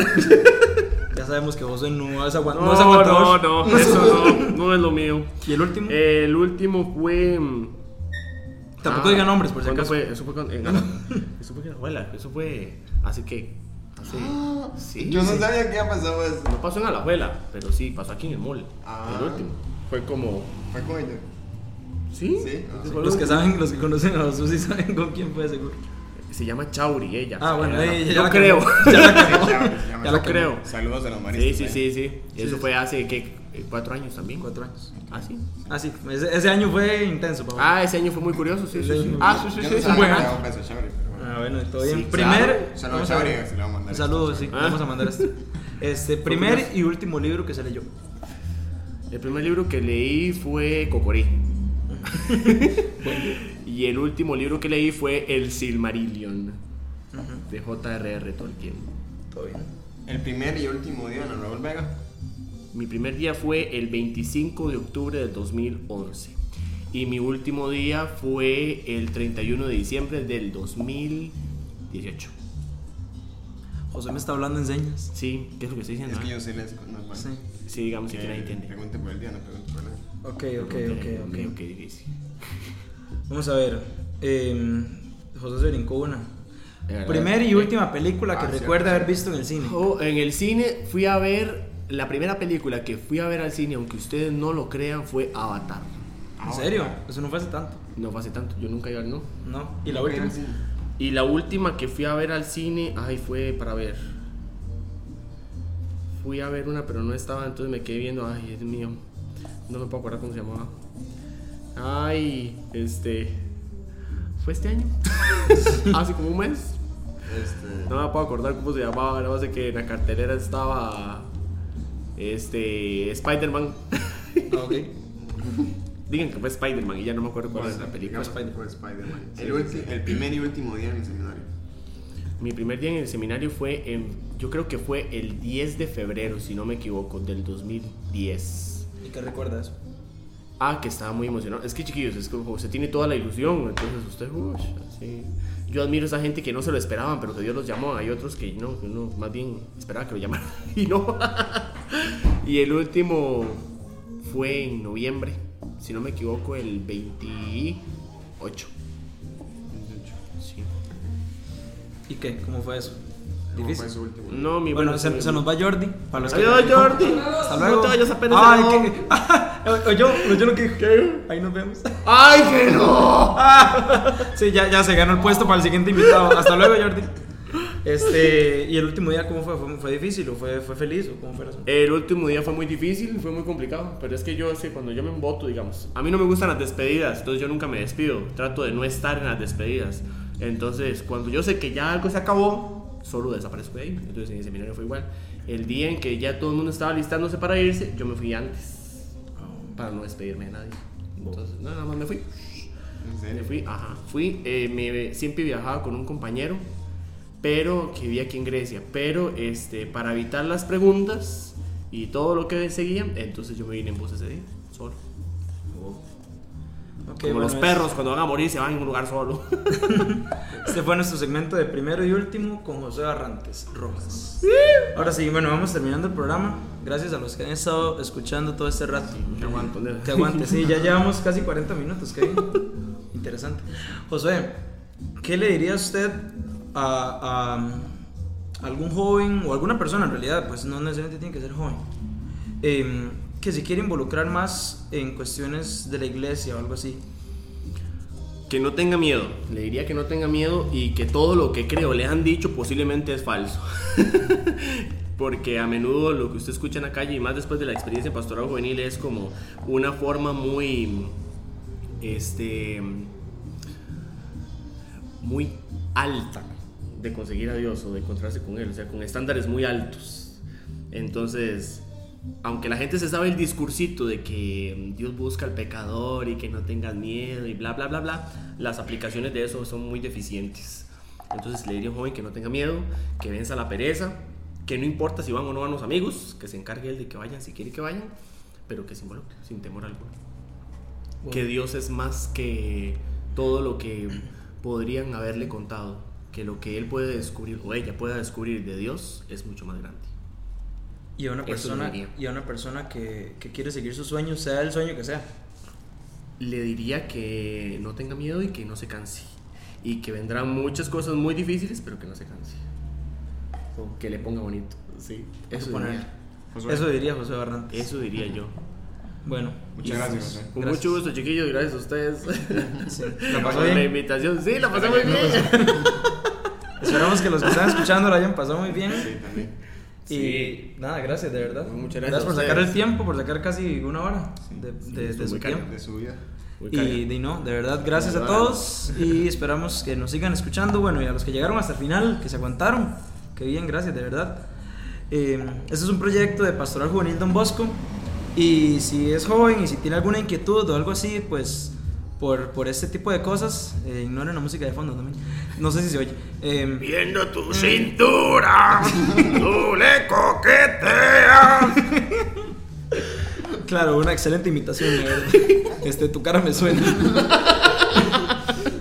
Ya sabemos que Josué no es, aguant- no No, es no, no, [laughs] eso no, no es lo mío. ¿Y el último? El último fue. mm, Tampoco ah, diga nombres, por si ¿cuándo acaso. Fue? Eso fue con, en, [laughs] eso fue en Alajuela, eso fue hace que. Hace. sí, Yo no sí. sabía que había pasado eso. No pasó en Alajuela, pero sí, pasó aquí en el mall. Ah. El último. Fue como. Fue con ella. ¿Sí? Sí, Ese ah. Los que saben, los que conocen a Josué sí saben con quién fue seguro. Se llama Chauri, ella. Ah, bueno, Ella- ella ya Yo la creo. [laughs] Ya la. Ya, Ya Yo la creo. Saludos a los Sí, maristas. sí, ¿eh? sí, sí. Eso sí. fue hace, ¿qué? ¿Cuatro años también? Cuatro años. Ah, sí. Ah, sí. Ese, ese año fue intenso, papá. Ah, ese año fue muy curioso, sí, Ah, sí, sí, Yo sí. no buen había un beso bueno. Ah, bueno, todo bien. Primer. Saludos esto. Saludos, sí. Ah. Vamos a mandar esto. Este, primer y último libro que se leyó. El primer libro que leí fue Cocorí. [laughs] y el último libro que leí fue El Silmarillion de J.R.R. Tolkien. Todo bien. El primer y último día en la Raúl Vega. Mi primer día fue el 25 de octubre del 2011 y mi último día fue el 31 de diciembre del 2018. José me está hablando en señas. Sí, ¿qué es lo que estoy diciendo? Es que yo sé les normal. Sí. Sí, digamos que Que nadie entiende. Pregunte por el día, no pregunte por nada. Ok, ok, ok, ok. Qué difícil. Vamos a ver. eh, José se brincó una. Primera y última película que Ah, recuerda cierto. haber visto en el cine. Oh, en el cine fui a ver la primera película que fui a ver al cine, aunque ustedes no lo crean, fue Avatar. ¿En serio? Eso no fue hace tanto. No fue hace tanto, yo nunca iba al no. No. ¿Y la última? Y la última que fui a ver al cine, ay, fue para ver. Fui a ver una, pero no estaba, entonces me quedé viendo, ay, Dios mío. No me puedo acordar cómo se llamaba. Ay, este. ¿Fue este año? [laughs] Hace como un mes. Este. No me puedo acordar cómo se llamaba, nada más de que en la cartelera estaba. Este. Spider-Man. Ah, ok. [laughs] Digan que fue Spider-Man y ya no me acuerdo cuál Fue es la película. Spider- fue Spider-Man. El, el primer y último día en el seminario. Mi primer día en el seminario fue en, yo creo que fue el 10 de febrero, si no me equivoco, del 2010. ¿Y qué recuerda eso? Ah, que estaba muy emocionado. Es que chiquillos, es como se tiene toda la ilusión, entonces usted, uy, así. Yo admiro a esa gente que no se lo esperaban, pero que Dios los llamó. Hay otros que no, que uno más bien esperaba que lo llamaran [laughs] y no. y el último fue en noviembre, si no me equivoco, el 28. Sí. ¿Y qué? ¿Cómo fue eso? ¿Cómo Difícil. fue su último? No, mi Bueno, bueno, se, se nos va Jordi. Para los que- Adiós, Jordi. Hasta luego. No te vayas apenas. Ay. [laughs] o, o yo, o yo lo que dije. Ahí nos vemos. ¡Ay, que no! [laughs] Sí, ya, ya se ganó el puesto para el siguiente invitado. Hasta luego, Jordi. Este, ¿y el último día cómo fue? ¿Fue, fue difícil o fue, fue feliz o cómo fue eso? El último día fue muy difícil, fue muy complicado, pero es que yo, sé, cuando yo me emboto, digamos, a mí no me gustan las despedidas, entonces yo nunca me despido, trato de no estar en las despedidas. Entonces, cuando yo sé que ya algo se acabó, solo desaparezco de ahí. Entonces, en el seminario fue igual. El día en que ya todo el mundo estaba listándose para irse, yo me fui antes, para no despedirme de nadie. Entonces, no, nada más me fui. ¿En Me fui, ajá, fui, eh, me, siempre viajaba con un compañero, pero que vivía aquí en Grecia, pero este, para evitar las preguntas y todo lo que seguía, entonces yo me vine en bus ese día, solo. Como bueno, los es- perros cuando van a morir se van en un lugar solo. [laughs] Este fue nuestro segmento de primero y último con José Barrantes Rojas. Ahora sí, bueno, vamos terminando el programa. Gracias a los que han estado escuchando todo este rato. Que aguanto. Que aguante, sí, ya [laughs] llevamos casi 40 minutos, qué interesante. José, ¿qué le diría usted a, a algún joven o alguna persona en realidad, pues no necesariamente tiene que ser joven, em, que se quiere involucrar más en cuestiones de la iglesia o algo así. Que no tenga miedo, le diría que no tenga miedo y que todo lo que creo le han dicho posiblemente es falso. [laughs] Porque a menudo lo que usted escucha en la calle y más después de la experiencia pastoral juvenil es como una forma muy, este, muy alta de conseguir a Dios o de encontrarse con Él, o sea, con estándares muy altos. Entonces, aunque la gente se sabe el discursito de que Dios busca al pecador y que no tengas miedo y bla, bla, bla, bla, las aplicaciones de eso son muy deficientes. Entonces le diría a un joven que no tenga miedo, que venza la pereza, que no importa si van o no van los amigos, que se encargue él de que vayan si quiere que vayan, pero que se involucre, sin temor alguno. Que Dios es más que todo lo que podrían haberle contado, que lo que él puede descubrir o ella pueda descubrir de Dios es mucho más grande. Y a una persona, y a una persona que, que quiere seguir sus sueños, sea el sueño que sea. le diría que no tenga miedo y que no se canse. Y que vendrán muchas cosas muy difíciles, pero que no se canse. O que le ponga bonito. Sí, eso Poner- diría. Josué, Eso diría José Barrantes. Eso diría yo. Bueno. Muchas gracias, José. Con Gracias. mucho gusto, chiquillos. Gracias a ustedes. Sí, La [laughs] la pasó la bien. invitación. Sí, la pasé muy bien. [laughs] Esperamos que los que están escuchando lo hayan pasado muy bien. Sí, también. Y nada, gracias, de verdad. Muchas gracias por a sacar el tiempo, por sacar casi una hora de, de- estuvo de su tiempo. De su vida. Y de no, de verdad, gracias a todos y [laughs] esperamos que nos sigan escuchando. Bueno, y a los que llegaron hasta el final, que se aguantaron, que bien, gracias, de verdad. Eh, este es un proyecto de Pastoral Juvenil Don Bosco. Y si es joven y si tiene alguna inquietud o algo así, pues por, por este tipo de cosas, eh, ignoren la música de fondo también. No sé si se oye. Eh, Viendo tu cintura, [laughs] tú le coqueteas. Claro, una excelente imitación. la verdad. Este, tu cara me suena.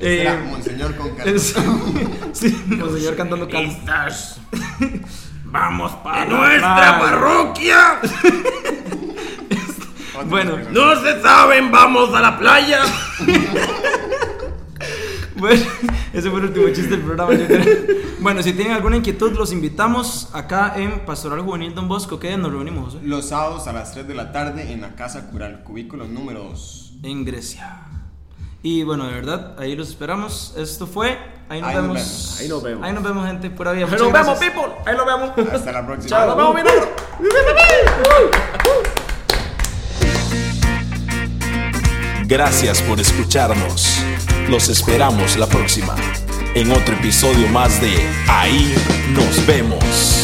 Eh, Era Monseñor con [laughs] es- sí, monseñor cantando calma. [laughs] Vamos para nuestra parroquia. Bueno. No se saben, vamos a la playa. Bueno, ese fue el último chiste del programa. yo creo. Bueno, si tienen alguna inquietud, los invitamos acá en Pastoral Juvenil Don Bosco. ¿Qué día nos reunimos? José? Los sábados a las 3 de la tarde en la Casa Cural, cubículo número 2. En Grecia. Y bueno, de verdad, ahí los esperamos. Esto fue. Ahí nos Ahí nos vemos. Ahí nos vemos. Ahí nos vemos, gente. Pura vida. Ahí nos vemos, people. Ahí nos vemos. Hasta la próxima. Chao. Nos vemos, mi Gracias por escucharnos. Los esperamos la próxima, en otro episodio más de Ahí nos vemos.